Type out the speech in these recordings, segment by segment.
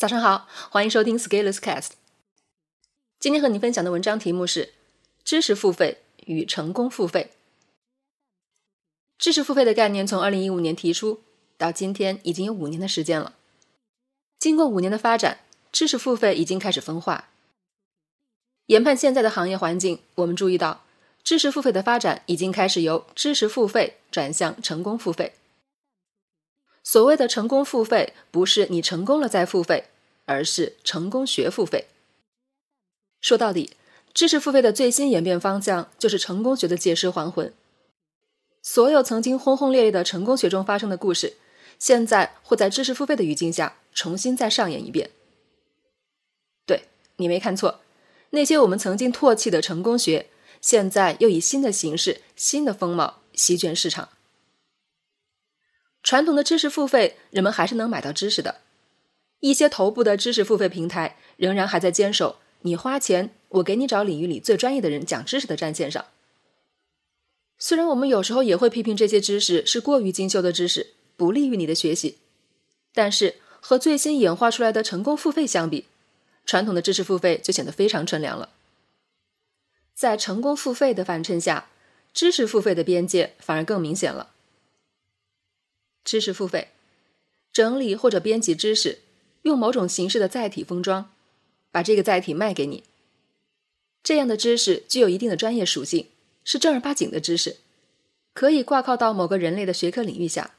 早上好，欢迎收听 Scalers Cast。今天和你分享的文章题目是“知识付费与成功付费”。知识付费的概念从二零一五年提出到今天，已经有五年的时间了。经过五年的发展，知识付费已经开始分化。研判现在的行业环境，我们注意到，知识付费的发展已经开始由知识付费转向成功付费。所谓的成功付费，不是你成功了再付费，而是成功学付费。说到底，知识付费的最新演变方向就是成功学的借尸还魂。所有曾经轰轰烈烈的成功学中发生的故事，现在会在知识付费的语境下重新再上演一遍。对你没看错，那些我们曾经唾弃的成功学，现在又以新的形式、新的风貌席卷市场。传统的知识付费，人们还是能买到知识的。一些头部的知识付费平台仍然还在坚守“你花钱，我给你找领域里最专业的人讲知识”的战线上。虽然我们有时候也会批评这些知识是过于精修的知识，不利于你的学习，但是和最新演化出来的成功付费相比，传统的知识付费就显得非常纯良了。在成功付费的反衬下，知识付费的边界反而更明显了。知识付费，整理或者编辑知识，用某种形式的载体封装，把这个载体卖给你。这样的知识具有一定的专业属性，是正儿八经的知识，可以挂靠到某个人类的学科领域下。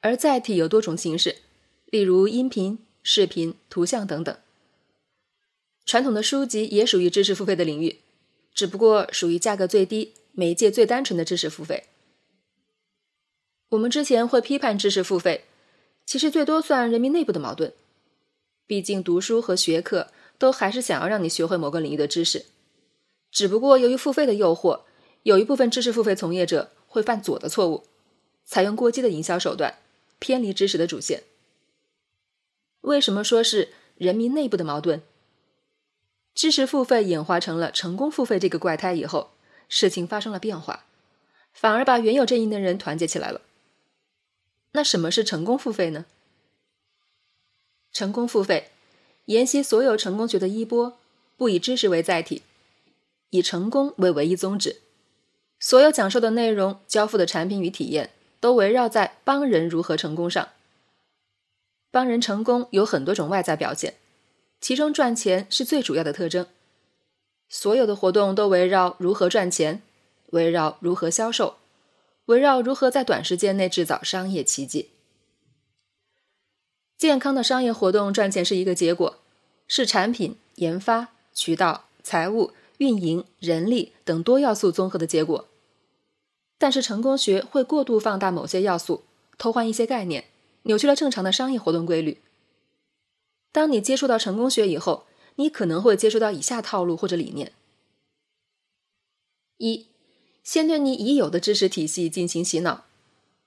而载体有多种形式，例如音频、视频、图像等等。传统的书籍也属于知识付费的领域，只不过属于价格最低、媒介最单纯的知识付费。我们之前会批判知识付费，其实最多算人民内部的矛盾。毕竟读书和学科都还是想要让你学会某个领域的知识，只不过由于付费的诱惑，有一部分知识付费从业者会犯左的错误，采用过激的营销手段，偏离知识的主线。为什么说是人民内部的矛盾？知识付费演化成了成功付费这个怪胎以后，事情发生了变化，反而把原有阵营的人团结起来了。那什么是成功付费呢？成功付费沿袭所有成功学的衣钵，不以知识为载体，以成功为唯一宗旨。所有讲授的内容、交付的产品与体验，都围绕在帮人如何成功上。帮人成功有很多种外在表现，其中赚钱是最主要的特征。所有的活动都围绕如何赚钱，围绕如何销售。围绕如何在短时间内制造商业奇迹。健康的商业活动赚钱是一个结果，是产品研发、渠道、财务、运营、人力等多要素综合的结果。但是成功学会过度放大某些要素，偷换一些概念，扭曲了正常的商业活动规律。当你接触到成功学以后，你可能会接触到以下套路或者理念：一。先对你已有的知识体系进行洗脑，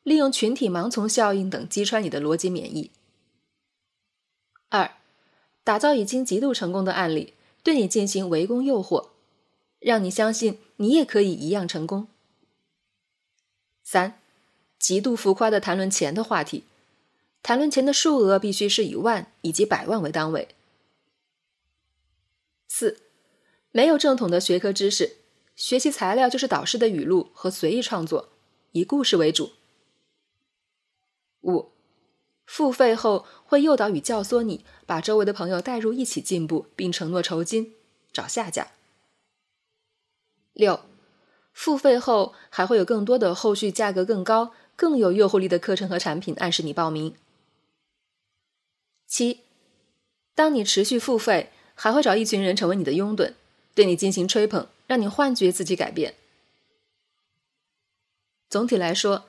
利用群体盲从效应等击穿你的逻辑免疫。二，打造已经极度成功的案例，对你进行围攻诱惑，让你相信你也可以一样成功。三，极度浮夸的谈论钱的话题，谈论钱的数额必须是以万以及百万为单位。四，没有正统的学科知识。学习材料就是导师的语录和随意创作，以故事为主。五，付费后会诱导与教唆你把周围的朋友带入一起进步，并承诺酬金，找下家。六，付费后还会有更多的后续价格更高、更有诱惑力的课程和产品暗示你报名。七，当你持续付费，还会找一群人成为你的拥趸，对你进行吹捧。让你幻觉自己改变。总体来说，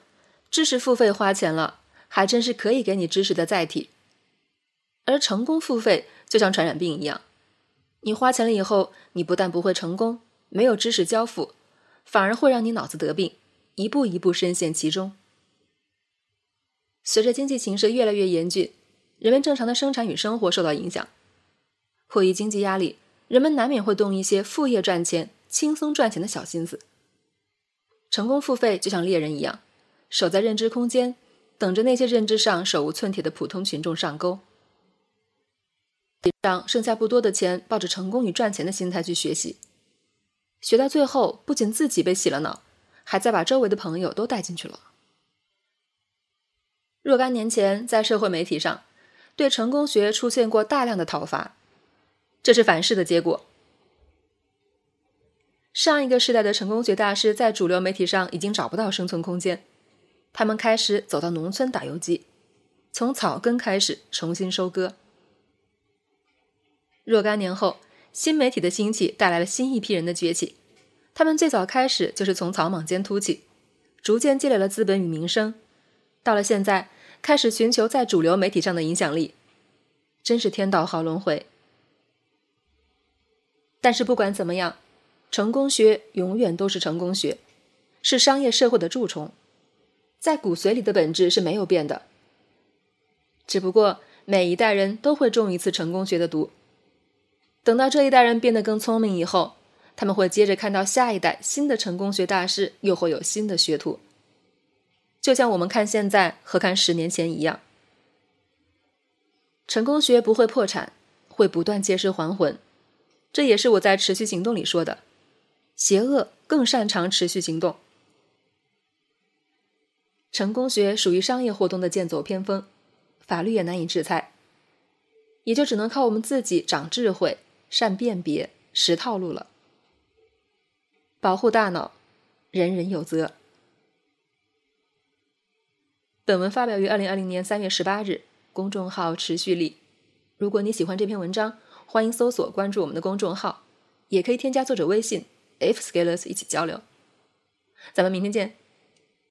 知识付费花钱了，还真是可以给你知识的载体；而成功付费就像传染病一样，你花钱了以后，你不但不会成功，没有知识交付，反而会让你脑子得病，一步一步深陷其中。随着经济形势越来越严峻，人们正常的生产与生活受到影响，迫于经济压力，人们难免会动一些副业赚钱。轻松赚钱的小心思，成功付费就像猎人一样，守在认知空间，等着那些认知上手无寸铁的普通群众上钩。让剩下不多的钱，抱着成功与赚钱的心态去学习，学到最后，不仅自己被洗了脑，还在把周围的朋友都带进去了。若干年前，在社会媒体上，对成功学出现过大量的讨伐，这是反噬的结果。上一个时代的成功学大师在主流媒体上已经找不到生存空间，他们开始走到农村打游击，从草根开始重新收割。若干年后，新媒体的兴起带来了新一批人的崛起，他们最早开始就是从草莽间突起，逐渐积累了资本与名声，到了现在。开始寻求在主流媒体上的影响力，真是天道好轮回。但是不管怎么样，成功学永远都是成功学，是商业社会的蛀虫，在骨髓里的本质是没有变的。只不过每一代人都会中一次成功学的毒，等到这一代人变得更聪明以后，他们会接着看到下一代新的成功学大师又会有新的学徒。就像我们看现在和看十年前一样，成功学不会破产，会不断借尸还魂。这也是我在持续行动里说的，邪恶更擅长持续行动。成功学属于商业活动的剑走偏锋，法律也难以制裁，也就只能靠我们自己长智慧、善辨别、识套路了。保护大脑，人人有责。本文发表于二零二零年三月十八日，公众号持续力。如果你喜欢这篇文章，欢迎搜索关注我们的公众号，也可以添加作者微信 ifscalers 一起交流。咱们明天见。